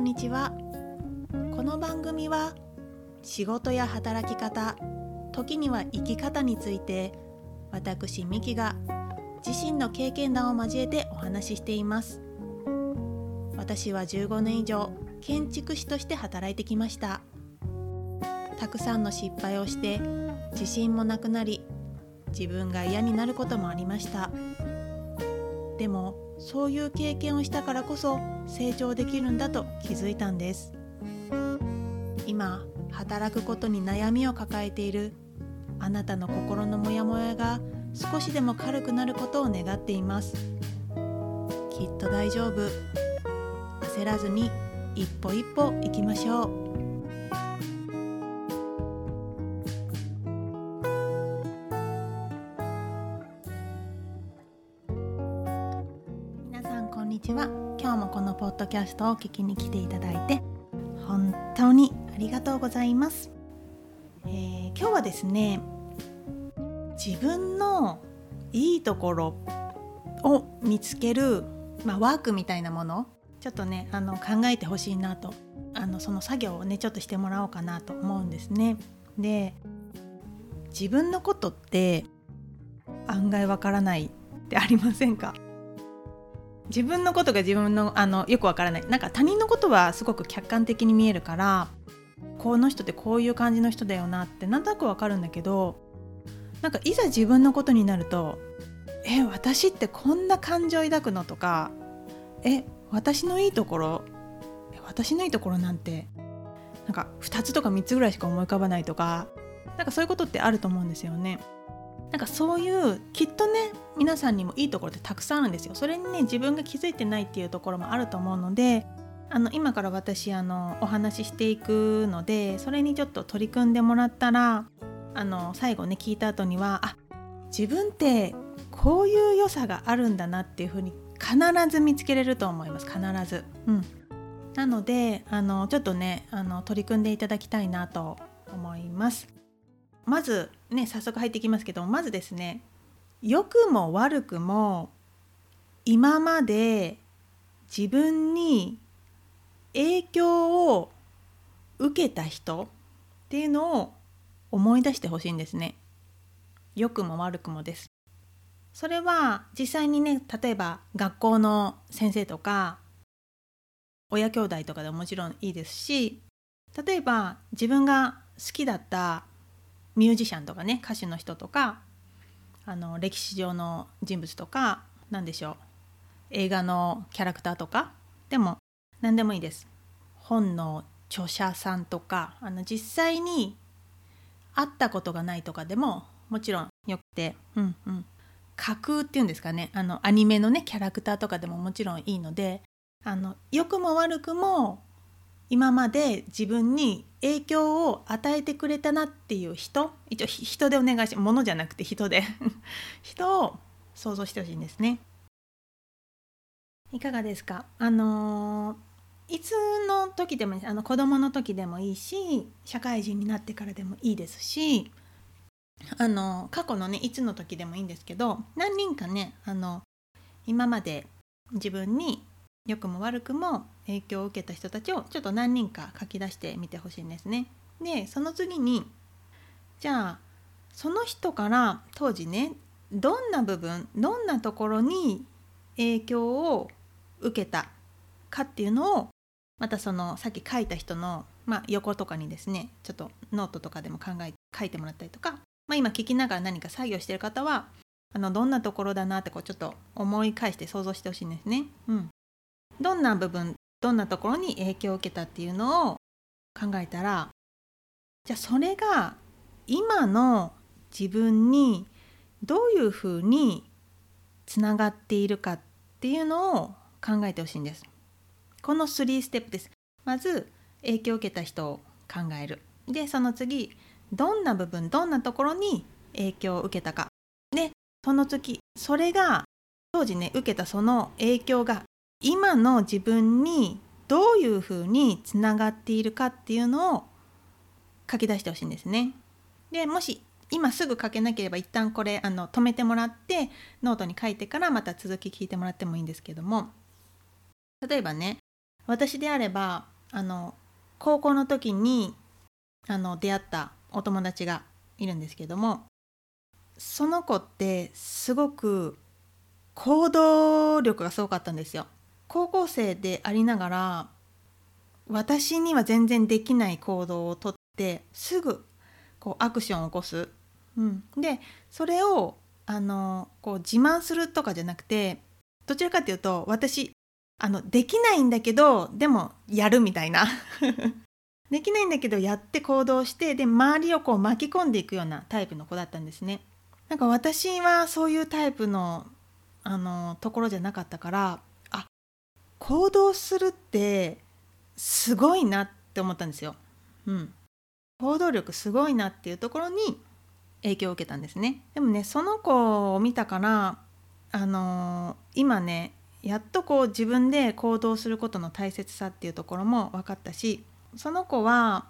んにちは。この番組は仕事や働き方時には生き方について私ミキが自身の経験談を交えてお話ししています。私は15年以上建築士として働いてきました。たくさんの失敗をして自信もなくなり自分が嫌になることもありました。でもそういう経験をしたからこそ成長できるんだと気づいたんです。今働くことに悩みを抱えているあなたの心のモヤモヤが少しでも軽くなることを願っています。きっと大丈夫。焦らずに一歩一歩行きましょう。キャストを聞きに来ていただいて本当にありがとうございます、えー今日はですね自分のいいところを見つける、まあ、ワークみたいなものちょっとねあの考えてほしいなとあのその作業をねちょっとしてもらおうかなと思うんですね。で自分のことって案外わからないってありませんか？自分のことが自分のあのよくわからないなんか他人のことはすごく客観的に見えるからこの人ってこういう感じの人だよなってなんとなくわかるんだけどなんかいざ自分のことになるとえ私ってこんな感情抱くのとかえ私のいいところ私のいいところなんてなんか2つとか3つぐらいしか思い浮かばないとかなんかそういうことってあると思うんですよね。なんかそういうきっとね皆さんにもいいところってたくさんあるんですよ。それにね自分が気づいてないっていうところもあると思うのであの今から私あのお話ししていくのでそれにちょっと取り組んでもらったらあの最後ね聞いた後にはあ自分ってこういう良さがあるんだなっていうふうに必ず見つけれると思います必ず。うん、なのであのちょっとねあの取り組んでいただきたいなと思います。まずね早速入っていきますけどまずですね良くも悪くも今まで自分に影響を受けた人っていうのを思い出してほしいんですね。良くも悪くもです。それは実際にね例えば学校の先生とか親兄弟とかでももちろんいいですし例えば自分が好きだったミュージシャンとかね歌手の人とかあの歴史上の人物とか何でしょう映画のキャラクターとかでも何でもいいです。本の著者さんとかあの実際に会ったことがないとかでももちろんよくて、うんうん、架空っていうんですかねあのアニメのねキャラクターとかでももちろんいいのであの良くも悪くも今まで自分に影響を与えてくれたなっていう人一応人でお願いしものじゃなくて人で 人を想像してほしいんですね。いかがですか？あのいつの時でもあの子供の時でもいいし社会人になってからでもいいですしあの過去のねいつの時でもいいんですけど何人かねあの今まで自分に良くも悪くも影響を受けた人たちをちょっと何人か書き出してみてほしいんですね。でその次にじゃあその人から当時ねどんな部分どんなところに影響を受けたかっていうのをまたそのさっき書いた人の、まあ、横とかにですねちょっとノートとかでも考え書いてもらったりとか、まあ、今聞きながら何か作業してる方はあのどんなところだなってこうちょっと思い返して想像してほしいんですね。うん、どんな部分どんなところに影響を受けたっていうのを考えたらじゃあそれが今の自分にどういうふうにつながっているかっていうのを考えてほしいんです。この3ステップです。まず影響を受けた人を考える。でその次どんな部分どんなところに影響を受けたか。でその次それが当時ね受けたその影響が今の自分にどういうふうにつながっているかっていうのを書き出してほしいんですね。でもし今すぐ書けなければ一旦これあの止めてもらってノートに書いてからまた続き聞いてもらってもいいんですけども例えばね私であればあの高校の時にあの出会ったお友達がいるんですけどもその子ってすごく行動力がすごかったんですよ。高校生でありながら私には全然できない行動をとってすぐこうアクションを起こす。うん、でそれをあのこう自慢するとかじゃなくてどちらかっていうと私あのできないんだけどでもやるみたいな できないんだけどやって行動してで周りをこう巻き込んでいくようなタイプの子だったんですね。なんか私はそういうタイプのあのところじゃなかったから行動するってすごいなって思ったんですよ。うん、行動力すごいなっていうところに影響を受けたんですね。でもねその子を見たからあの今ねやっとこう自分で行動することの大切さっていうところも分かったしその子は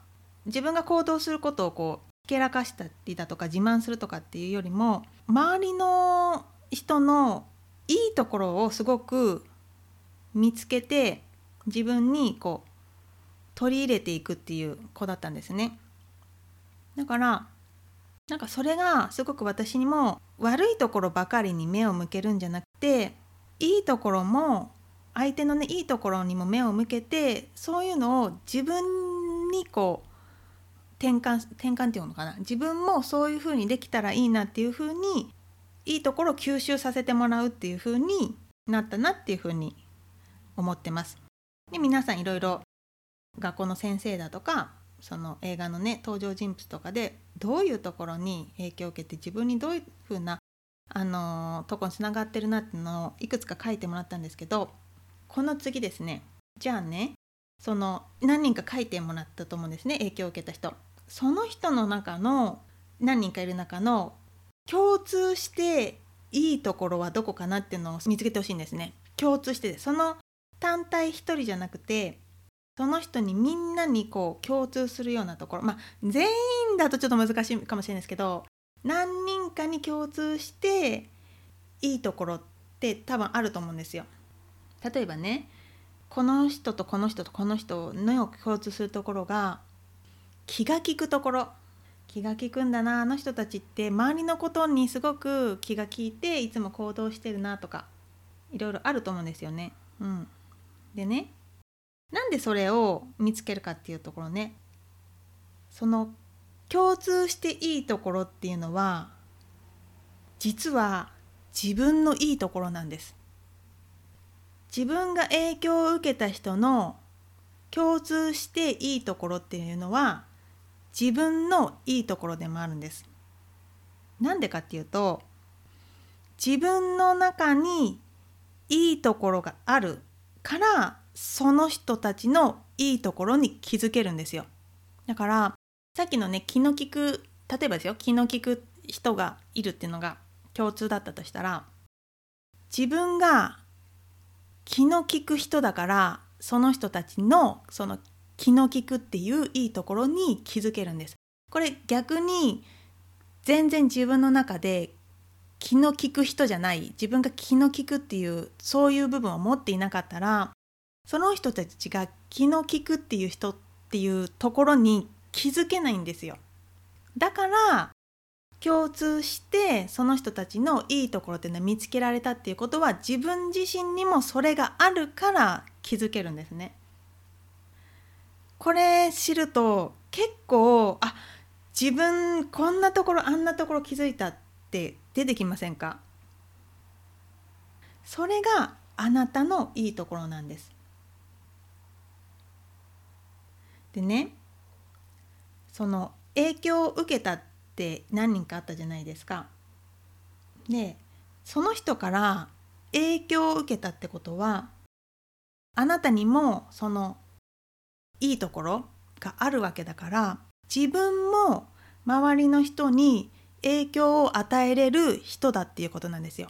自分が行動することをこうひけらかしたりだとか自慢するとかっていうよりも周りの人のいいところをすごく見つけて自分にこう取り入れていくっていう子だったんですね。だからなんかそれがすごく私にも悪いところばかりに目を向けるんじゃなくていいところも相手のねいいところにも目を向けてそういうのを自分にこう転換転換っていうのかな自分もそういうふうにできたらいいなっていうふうにいいところを吸収させてもらうっていうふうになったなっていうふうに思ってます。で皆さんいろいろ学校の先生だとかその映画のね登場人物とかでどういうところに影響を受けて自分にどういうふうなあのとこにつながってるなっていうのをいくつか書いてもらったんですけどこの次ですねじゃあねその何人か書いてもらったと思うんですね影響を受けた人その人の中の何人かいる中の共通していいところはどこかなっていうのを見つけてほしいんですね共通してその単体一人じゃなくてその人にみんなにこう共通するようなところまあ全員だとちょっと難しいかもしれないですけど何人かに共通していいところって多分あると思うんですよ。例えばねこの人とこの人とこの人の共通するところが気が利くところ気が利くんだなあの人たちって周りのことにすごく気が利いていつも行動してるなとかいろいろあると思うんですよね。うん、でねなんでそれを見つけるかっていうところね。その共通していいところっていうのは実は自分のいいところなんです。自分が影響を受けた人の共通していいところっていうのは自分のいいところでもあるんです。なんでかっていうと自分の中にいいところがあるからその人たちのいいところに気づけるんですよだからさっきのね気の利く例えばですよ気の利く人がいるっていうのが共通だったとしたら自分が気の利く人だからその人たちのその気の利くっていういいところに気づけるんです。これ逆に全然自分の中で気の利く人じゃない自分が気の利くっていうそういう部分を持っていなかったらその人たちが気の利くっていう人っていうところに気づけないんですよ。だから共通してその人たちのいいところっていうのは見つけられたっていうことは自分自身にもそれがあるから気づけるんですね。これ知ると結構あ自分こんなところあんなところ気づいたって出てきませんか？それがあなたのいいところなんです。でねその影響を受けたって何人かあったじゃないですか。でその人から影響を受けたってことはあなたにもそのいいところがあるわけだから自分も周りの人に影響を与えれる人だっていうことなんですよ。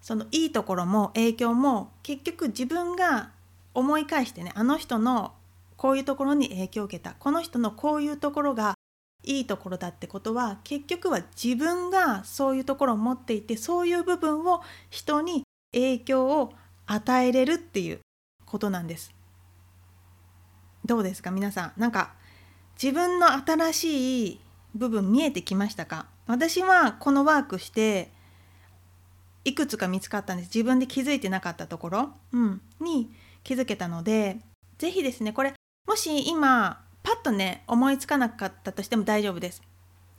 そのいいところも影響も結局自分が思い返してねあの人のこういうところに影響を受けたこの人のこういうところがいいところだってことは結局は自分がそういうところを持っていてそういう部分を人に影響を与えれるっていうことなんです。どうですか？皆さん。なんか自分の新しい部分見えてきましたか？私はこのワークしていくつか見つかったんです。自分で気づいてなかったところ、うん、に気づけたので是非ですねこれもし今パッとね思いつかなかったとしても大丈夫です。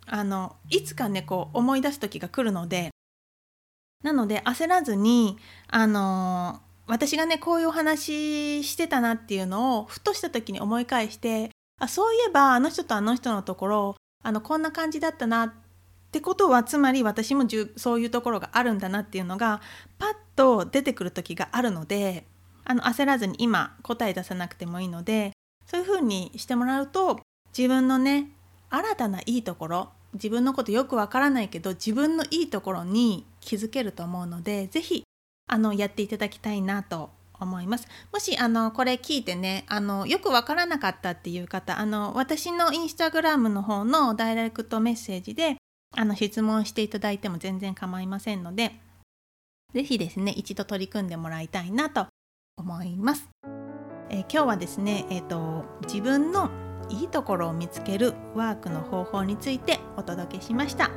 あのいつかねこう思い出す時が来るので。なので焦らずにあの私がねこういうお話してたなっていうのをふっとした時に思い返してあそういえばあの人とあの人のところあのこんな感じだったなってことはつまり私もそういうところがあるんだなっていうのがパッと出てくる時があるのであの焦らずに今答え出さなくてもいいのでそういうふうにしてもらうと自分のね新たないいところ自分のことよくわからないけど自分のいいところに気づけると思うので是非やっていただきたいなと思います。もしあのこれ聞いてねあのよくわからなかったっていう方あの私のインスタグラムの方のダイレクトメッセージであの質問していただいても全然構いませんので是非ですね一度取り組んでもらいたいなと思います。え今日はですね、えーと、自分のいいところを見つけるワークの方法についてお届けしました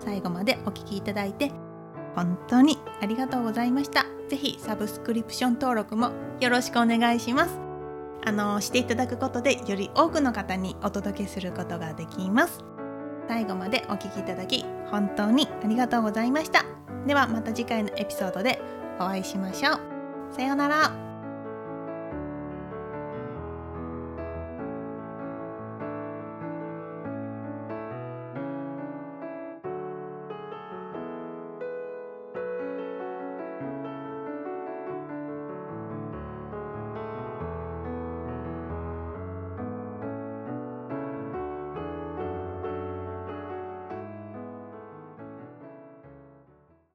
最後までお聴きいただいて本当にありがとうございました。ぜひサブスクリプション登録もよろしくお願いします。あのしていただくことでより多くの方にお届けすることができます。最後までお聴きいただき本当にありがとうございました。ではまた次回のエピソードでお会いしましょう。さようなら。